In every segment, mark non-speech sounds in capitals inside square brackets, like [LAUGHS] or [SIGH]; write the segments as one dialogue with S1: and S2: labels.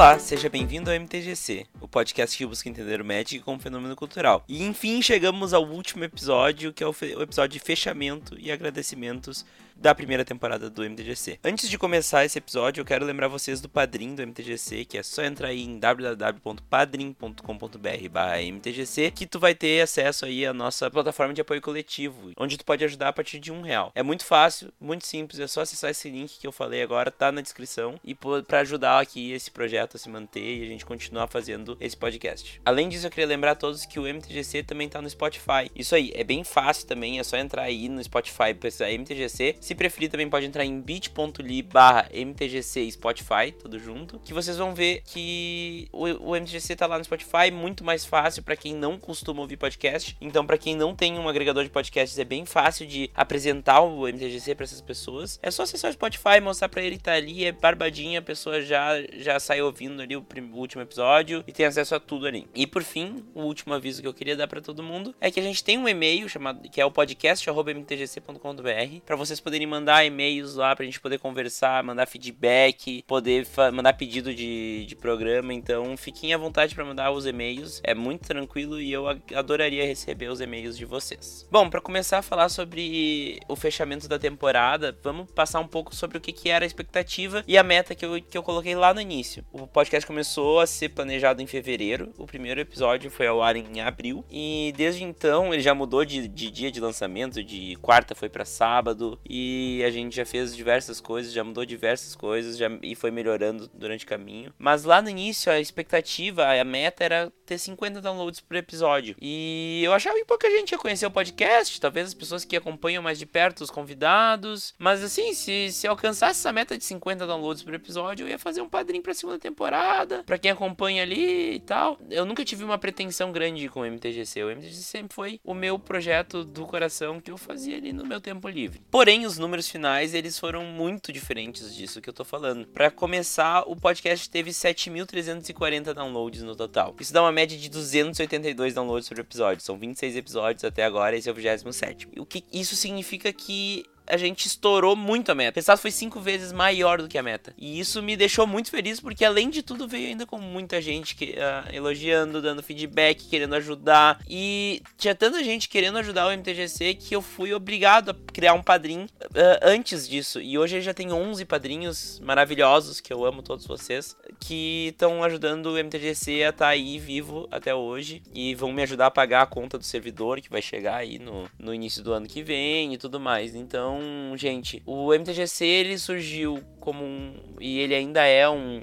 S1: Olá, seja bem-vindo ao MTGC, o podcast que busca entender o Magic como fenômeno cultural. E enfim, chegamos ao último episódio, que é o, o episódio de fechamento e agradecimentos da primeira temporada do MTGC. Antes de começar esse episódio, eu quero lembrar vocês do padrinho do MTGC, que é só entrar aí em www.padrim.com.br/mtgc, que tu vai ter acesso aí à nossa plataforma de apoio coletivo, onde tu pode ajudar a partir de um real. É muito fácil, muito simples, é só acessar esse link que eu falei agora, tá na descrição e para ajudar aqui esse projeto a se manter e a gente continuar fazendo esse podcast. Além disso, eu queria lembrar a todos que o MTGC também tá no Spotify. Isso aí, é bem fácil também, é só entrar aí no Spotify, precisar MTGC se preferir, também pode entrar em bit.ly barra MTGC Spotify, tudo junto, que vocês vão ver que o, o MTGC tá lá no Spotify, muito mais fácil para quem não costuma ouvir podcast. Então, para quem não tem um agregador de podcasts, é bem fácil de apresentar o MTGC para essas pessoas. É só acessar o Spotify, mostrar para ele que tá ali, é barbadinha, a pessoa já, já sai ouvindo ali o, o último episódio e tem acesso a tudo ali. E por fim, o último aviso que eu queria dar para todo mundo é que a gente tem um e-mail chamado que é o podcast@mtgc.com.br para vocês poderem poderem mandar e-mails lá pra gente poder conversar, mandar feedback, poder mandar pedido de, de programa. Então fiquem à vontade para mandar os e-mails. É muito tranquilo e eu adoraria receber os e-mails de vocês. Bom, para começar a falar sobre o fechamento da temporada, vamos passar um pouco sobre o que, que era a expectativa e a meta que eu, que eu coloquei lá no início. O podcast começou a ser planejado em fevereiro, o primeiro episódio foi ao ar em abril, e desde então ele já mudou de, de dia de lançamento, de quarta foi para sábado, e a gente já fez diversas coisas, já mudou diversas coisas já, e foi melhorando durante o caminho. Mas lá no início, a expectativa, a meta era ter 50 downloads por episódio. E eu achava que pouca gente ia conhecer o podcast, talvez as pessoas que acompanham mais de perto os convidados. Mas assim, se, se alcançasse essa meta de 50 downloads por episódio, eu ia fazer um padrinho pra segunda temporada, pra quem acompanha ali e tal. Eu nunca tive uma pretensão grande com o MTGC. O MTGC sempre foi o meu projeto do coração que eu fazia ali no meu tempo livre. Porém, os números finais, eles foram muito diferentes disso que eu tô falando. Para começar, o podcast teve 7.340 downloads no total. Isso dá uma média de 282 downloads por episódio. São 26 episódios até agora, esse é o 27. O que isso significa que a gente estourou muito a meta. O resultado foi cinco vezes maior do que a meta. E isso me deixou muito feliz, porque além de tudo, veio ainda com muita gente que, uh, elogiando, dando feedback, querendo ajudar. E tinha tanta gente querendo ajudar o MTGC que eu fui obrigado a criar um padrinho uh, antes disso. E hoje já tem 11 padrinhos maravilhosos, que eu amo todos vocês, que estão ajudando o MTGC a estar tá aí vivo até hoje. E vão me ajudar a pagar a conta do servidor, que vai chegar aí no, no início do ano que vem e tudo mais. Então, então, gente, o MTGC ele surgiu como um. E ele ainda é um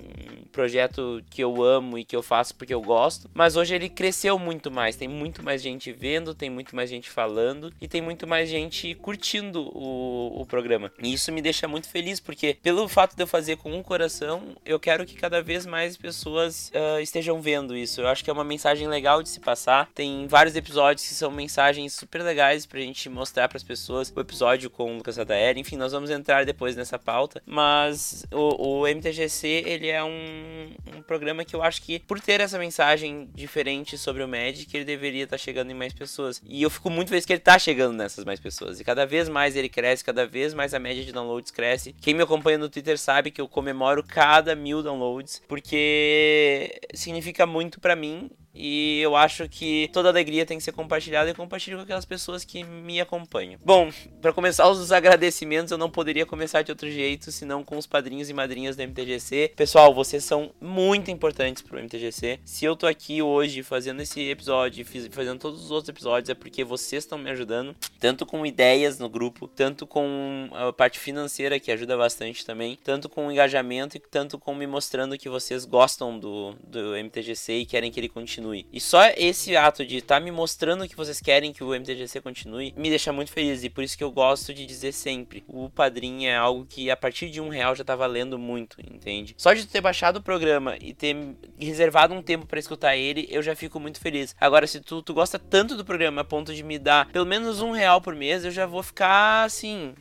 S1: projeto que eu amo e que eu faço porque eu gosto. Mas hoje ele cresceu muito mais. Tem muito mais gente vendo, tem muito mais gente falando e tem muito mais gente curtindo o, o programa. E isso me deixa muito feliz porque, pelo fato de eu fazer com um coração, eu quero que cada vez mais pessoas uh, estejam vendo isso. Eu acho que é uma mensagem legal de se passar. Tem vários episódios que são mensagens super legais pra gente mostrar para as pessoas. O episódio com o Lucas Adair, enfim, nós vamos entrar depois nessa pauta. Mas o, o MTGC, ele é um, um, programa que eu acho que, por ter essa mensagem diferente sobre o Magic, ele deveria estar tá chegando em mais pessoas. E eu fico muito feliz que ele está chegando nessas mais pessoas. E cada vez mais ele cresce, cada vez mais a média de downloads cresce. Quem me acompanha no Twitter sabe que eu comemoro cada mil downloads, porque significa muito para mim e eu acho que toda alegria tem que ser compartilhada e compartilho com aquelas pessoas que me acompanham. Bom, para começar os agradecimentos, eu não poderia começar de outro jeito senão com os padrinhos e madrinhas do MTGC. Pessoal, vocês são muito importantes pro MTGC. Se eu tô aqui hoje fazendo esse episódio, fazendo todos os outros episódios, é porque vocês estão me ajudando, tanto com ideias no grupo, tanto com a parte financeira que ajuda bastante também, tanto com engajamento e tanto com me mostrando que vocês gostam do, do MTGC e querem que ele continue continue. E só esse ato de estar tá me mostrando que vocês querem que o MTGC continue me deixa muito feliz. E por isso que eu gosto de dizer sempre: o padrinho é algo que a partir de um real já tá valendo muito, entende? Só de ter baixado o programa e ter reservado um tempo para escutar ele, eu já fico muito feliz. Agora, se tu, tu gosta tanto do programa a ponto de me dar pelo menos um real por mês, eu já vou ficar assim,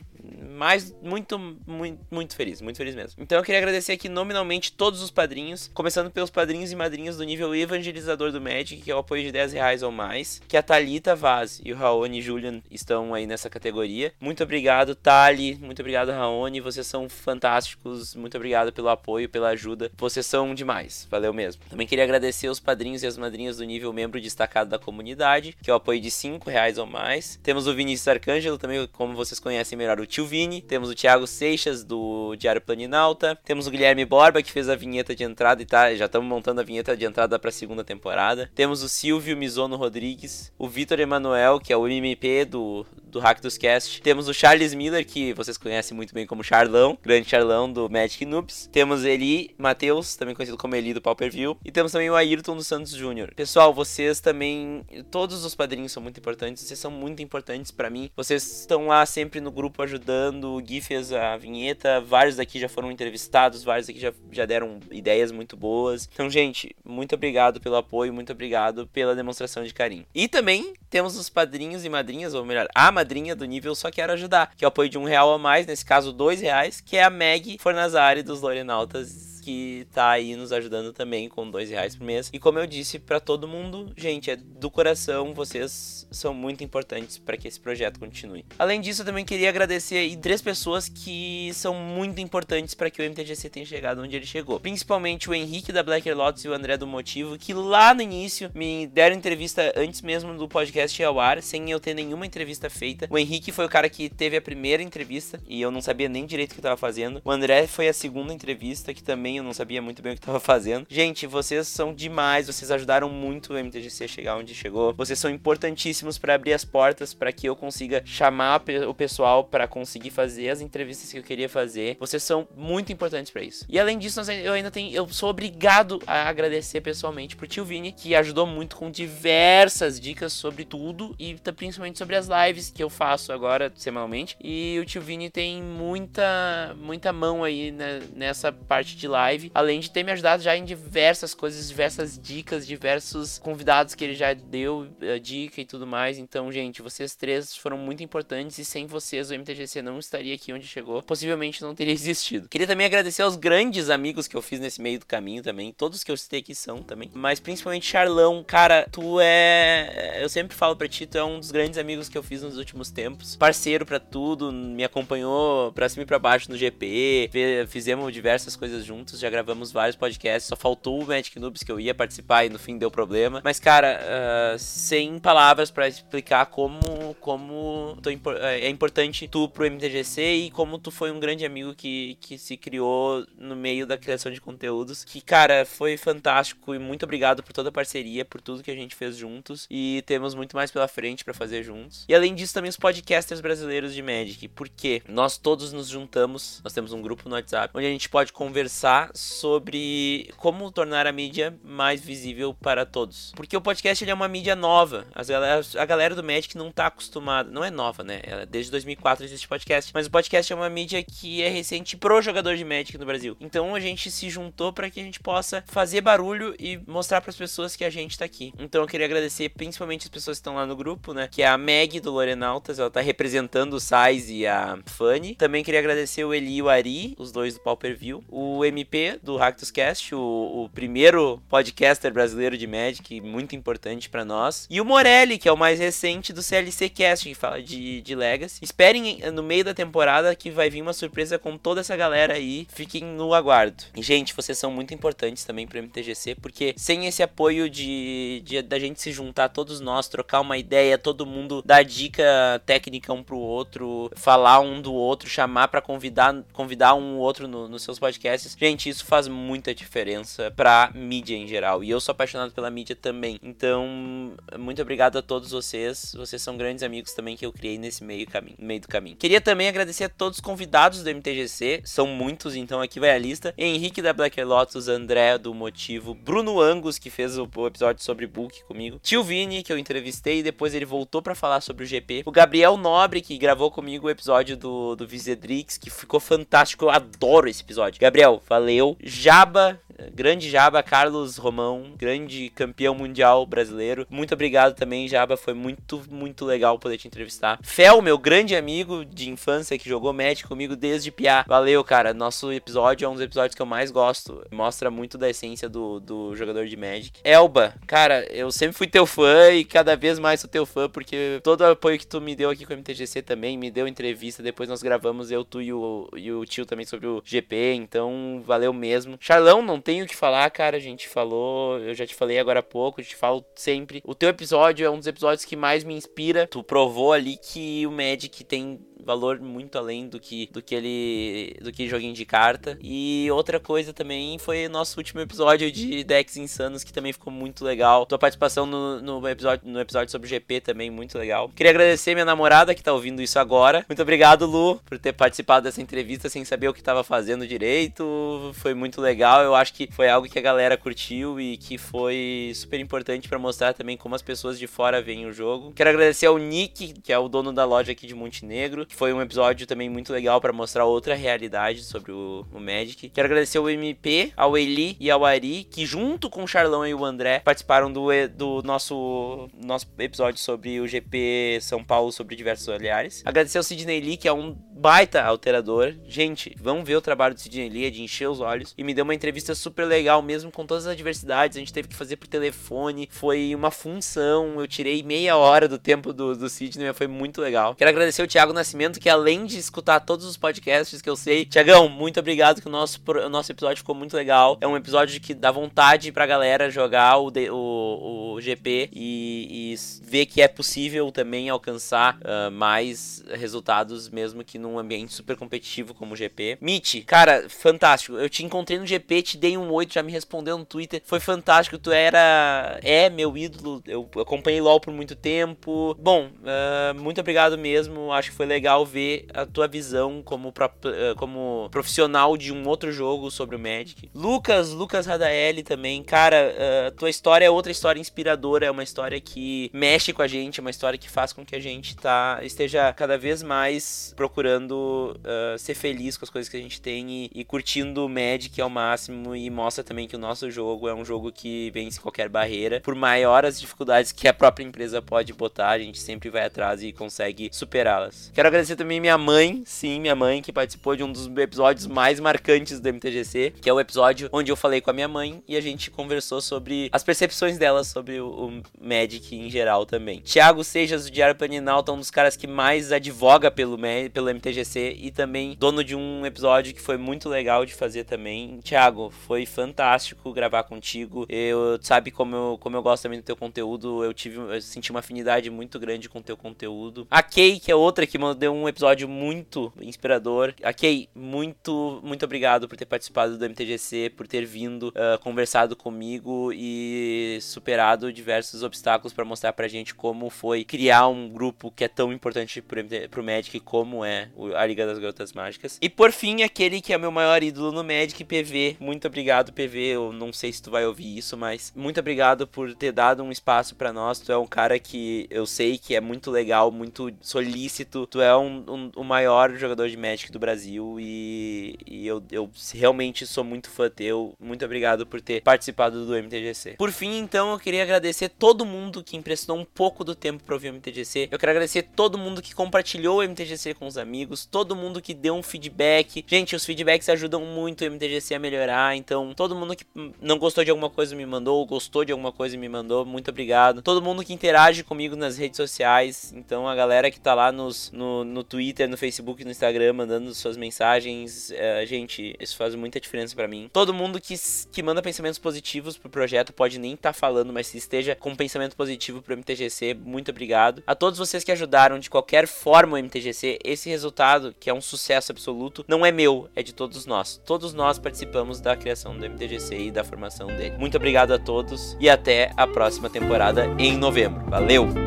S1: mais muito, muito, muito feliz, muito feliz mesmo. Então eu queria agradecer aqui nominalmente todos os padrinhos, começando pelos padrinhos e madrinhas do nível evangelizador do Magic, que é o apoio de 10 reais ou mais, que a Thalita Vaz e o Raoni Julian estão aí nessa categoria. Muito obrigado, Thali, muito obrigado, Raoni, vocês são fantásticos, muito obrigado pelo apoio, pela ajuda, vocês são demais, valeu mesmo. Também queria agradecer os padrinhos e as madrinhas do nível membro destacado da comunidade, que é o apoio de 5 reais ou mais. Temos o Vinícius Arcângelo, também como vocês conhecem melhor, o tio Vini, temos o Thiago Seixas do Diário Planinalta, temos o Guilherme Borba que fez a vinheta de entrada e tá, já estamos montando a vinheta de entrada para a segunda temporada. Temos o Silvio Mizono Rodrigues, o Vitor Emanuel, que é o MP do do Hack dos Cast. Temos o Charles Miller, que vocês conhecem muito bem como Charlão, grande Charlão do Magic Noobs. Temos Eli Matheus, também conhecido como Eli do Pauper View. E temos também o Ayrton dos Santos Júnior. Pessoal, vocês também, todos os padrinhos são muito importantes, vocês são muito importantes para mim. Vocês estão lá sempre no grupo ajudando, o Gui fez a vinheta, vários daqui já foram entrevistados, vários daqui já, já deram ideias muito boas. Então, gente, muito obrigado pelo apoio, muito obrigado pela demonstração de carinho. E também temos os padrinhos e madrinhas, ou melhor, a madrinha do nível Só Quero Ajudar, que é o apoio de um real a mais, nesse caso dois reais, que é a Meg Fornazari dos Lorenautas que tá aí nos ajudando também com dois reais por mês. E como eu disse para todo mundo, gente, é do coração, vocês são muito importantes para que esse projeto continue. Além disso, eu também queria agradecer aí três pessoas que são muito importantes para que o MTGC tenha chegado onde ele chegou. Principalmente o Henrique da Black Lotus e o André do Motivo, que lá no início me deram entrevista antes mesmo do podcast ao ar, sem eu ter nenhuma entrevista feita. O Henrique foi o cara que teve a primeira entrevista e eu não sabia nem direito o que eu tava fazendo. O André foi a segunda entrevista, que também não sabia muito bem o que tava fazendo. Gente, vocês são demais, vocês ajudaram muito o MTGC chegar onde chegou. Vocês são importantíssimos para abrir as portas para que eu consiga chamar o pessoal para conseguir fazer as entrevistas que eu queria fazer. Vocês são muito importantes para isso. E além disso, eu ainda tenho, eu sou obrigado a agradecer pessoalmente pro tio Vini, que ajudou muito com diversas dicas sobre tudo e principalmente sobre as lives que eu faço agora semanalmente. E o tio Vini tem muita muita mão aí né, nessa parte de live live, além de ter me ajudado já em diversas coisas, diversas dicas, diversos convidados que ele já deu uh, dica e tudo mais. Então, gente, vocês três foram muito importantes e sem vocês o MTGC não estaria aqui onde chegou. Possivelmente não teria [LAUGHS] existido. Queria também agradecer aos grandes amigos que eu fiz nesse meio do caminho também. Todos que eu citei aqui são também. Mas principalmente Charlão. Cara, tu é. Eu sempre falo pra ti, tu é um dos grandes amigos que eu fiz nos últimos tempos. Parceiro para tudo, me acompanhou pra cima e pra baixo no GP. Fizemos diversas coisas juntos. Já já gravamos vários podcasts, só faltou o Magic Noobs que eu ia participar e no fim deu problema. Mas, cara, uh, sem palavras para explicar como, como é, é importante tu pro MTGC e como tu foi um grande amigo que, que se criou no meio da criação de conteúdos. Que, cara, foi fantástico e muito obrigado por toda a parceria, por tudo que a gente fez juntos. E temos muito mais pela frente para fazer juntos. E além disso, também os podcasters brasileiros de Magic. Porque nós todos nos juntamos, nós temos um grupo no WhatsApp onde a gente pode conversar sobre como tornar a mídia mais visível para todos. Porque o podcast é uma mídia nova. As galera, a galera do Magic não tá acostumada. Não é nova, né? Desde 2004 existe podcast. Mas o podcast é uma mídia que é recente pro jogador de Magic no Brasil. Então a gente se juntou para que a gente possa fazer barulho e mostrar para as pessoas que a gente tá aqui. Então eu queria agradecer principalmente as pessoas que estão lá no grupo, né? Que é a Meg do Lorenautas, ela tá representando o Sais e a Fanny. Também queria agradecer o Eli e o Ari, os dois do Pauper View. O MP do Ractus Cast, o, o, primeiro podcaster brasileiro de Magic, muito importante para nós. E o Morelli, que é o mais recente do CLC Cast, que fala de, de Legacy. Esperem no meio da temporada que vai vir uma surpresa com toda essa galera aí. Fiquem no aguardo. E, gente, vocês são muito importantes também pro MTGC, porque sem esse apoio de, de da gente se juntar, todos nós, trocar uma ideia, todo mundo dar dica técnica um pro outro, falar um do outro, chamar para convidar, convidar um outro no, nos seus podcasts. Gente, isso faz muita diferença pra mídia em geral. E eu sou apaixonado pela mídia também. Então, muito obrigado a todos vocês. Vocês são grandes amigos também que eu criei nesse meio, caminho, meio do caminho. Queria também agradecer a todos os convidados do MTGC. São muitos, então aqui vai a lista. Henrique da Black Lotus, André do Motivo, Bruno Angus, que fez o, o episódio sobre book comigo, Tio Vini, que eu entrevistei e depois ele voltou para falar sobre o GP. O Gabriel Nobre, que gravou comigo o episódio do, do Vizedrix, que ficou fantástico. Eu adoro esse episódio. Gabriel, valeu. Jaba Grande Jaba, Carlos Romão, grande campeão mundial brasileiro. Muito obrigado também, Jaba. Foi muito, muito legal poder te entrevistar. Fel, meu grande amigo de infância que jogou Magic comigo desde Piá. Valeu, cara. Nosso episódio é um dos episódios que eu mais gosto. Mostra muito da essência do, do jogador de Magic. Elba, cara, eu sempre fui teu fã e cada vez mais sou teu fã, porque todo o apoio que tu me deu aqui com o MTGC também, me deu entrevista. Depois nós gravamos eu, tu e o, e o tio também sobre o GP. Então, valeu mesmo. Charlão, não tenho o que falar, cara. A gente falou, eu já te falei agora há pouco, te falo sempre. O teu episódio é um dos episódios que mais me inspira. Tu provou ali que o Magic tem valor muito além do que do que ele do que joguinho de carta. E outra coisa também foi o nosso último episódio de decks insanos que também ficou muito legal. Tua participação no, no episódio no episódio sobre GP também muito legal. Queria agradecer minha namorada que tá ouvindo isso agora. Muito obrigado, Lu, por ter participado dessa entrevista sem saber o que tava fazendo direito. Foi muito legal. Eu acho que foi algo que a galera curtiu e que foi super importante para mostrar também como as pessoas de fora veem o jogo. Quero agradecer ao Nick, que é o dono da loja aqui de Montenegro, que foi um episódio também muito legal para mostrar outra realidade sobre o, o, Magic. Quero agradecer ao MP, ao Eli e ao Ari, que junto com o Charlão e o André participaram do, do nosso, nosso episódio sobre o GP São Paulo sobre diversos olhares. Agradecer ao Sidney Lee, que é um baita alterador. Gente, vamos ver o trabalho do Sidney Lee, é de encher os olhos. E me deu uma entrevista super legal, mesmo com todas as adversidades. A gente teve que fazer por telefone, foi uma função. Eu tirei meia hora do tempo do, do Sidney, foi muito legal. Quero agradecer ao Thiago Nascimento que além de escutar todos os podcasts que eu sei, Tiagão, muito obrigado que o nosso, o nosso episódio ficou muito legal. É um episódio que dá vontade pra galera jogar o, o, o GP e, e ver que é possível também alcançar uh, mais resultados, mesmo que num ambiente super competitivo como o GP. Mitch, cara, fantástico. Eu te encontrei no GP, te dei um 8, já me respondeu no Twitter. Foi fantástico. Tu era. É meu ídolo. Eu acompanhei LOL por muito tempo. Bom, uh, muito obrigado mesmo. Acho que foi legal ver a tua visão como, eh, como profissional de um outro jogo sobre o Magic. Lucas, Lucas Radaeli também, cara, a tua história é outra história inspiradora, é uma história que mexe com a gente, é uma história que faz com que a gente tá, esteja cada vez mais procurando uh, ser feliz com as coisas que a gente tem e, e curtindo o Magic ao máximo e mostra também que o nosso jogo é um jogo que vence qualquer barreira. Por maior as dificuldades que a própria empresa pode botar, a gente sempre vai atrás e consegue superá-las. Quero agradecer também minha mãe, sim, minha mãe, que participou de um dos episódios mais marcantes do MTGC, que é o episódio onde eu falei com a minha mãe e a gente conversou sobre as percepções dela sobre o, o Magic em geral também. Thiago Sejas, do Diário Paninalta, um dos caras que mais advoga pelo, pelo MTGC e também dono de um episódio que foi muito legal de fazer também. Thiago, foi fantástico gravar contigo. Eu sabe como eu, como eu gosto também do teu conteúdo, eu tive eu senti uma afinidade muito grande com o teu conteúdo. A Kay, que é outra que mandou um episódio muito inspirador. Ok, muito, muito obrigado por ter participado do MTGC, por ter vindo, uh, conversado comigo e superado diversos obstáculos para mostrar pra gente como foi criar um grupo que é tão importante pro, pro Magic como é a Liga das Garotas Mágicas. E por fim, aquele que é meu maior ídolo no Magic, PV. Muito obrigado, PV. Eu não sei se tu vai ouvir isso, mas muito obrigado por ter dado um espaço para nós. Tu é um cara que eu sei que é muito legal, muito solícito. Tu é um, um, o maior jogador de Magic do Brasil e, e eu, eu realmente sou muito fã teu. Muito obrigado por ter participado do MTGC. Por fim, então, eu queria agradecer todo mundo que emprestou um pouco do tempo para ouvir o MTGC. Eu quero agradecer todo mundo que compartilhou o MTGC com os amigos, todo mundo que deu um feedback. Gente, os feedbacks ajudam muito o MTGC a melhorar, então todo mundo que não gostou de alguma coisa me mandou, gostou de alguma coisa me mandou, muito obrigado. Todo mundo que interage comigo nas redes sociais, então a galera que tá lá nos, no, no Twitter, no Facebook, no Instagram, mandando suas mensagens. É, gente, isso faz muita diferença para mim. Todo mundo que, que manda pensamentos positivos pro projeto pode nem estar tá falando, mas se esteja com um pensamento positivo pro MTGC, muito obrigado. A todos vocês que ajudaram de qualquer forma o MTGC, esse resultado, que é um sucesso absoluto, não é meu, é de todos nós. Todos nós participamos da criação do MTGC e da formação dele. Muito obrigado a todos e até a próxima temporada em novembro. Valeu!